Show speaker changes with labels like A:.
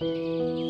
A: Música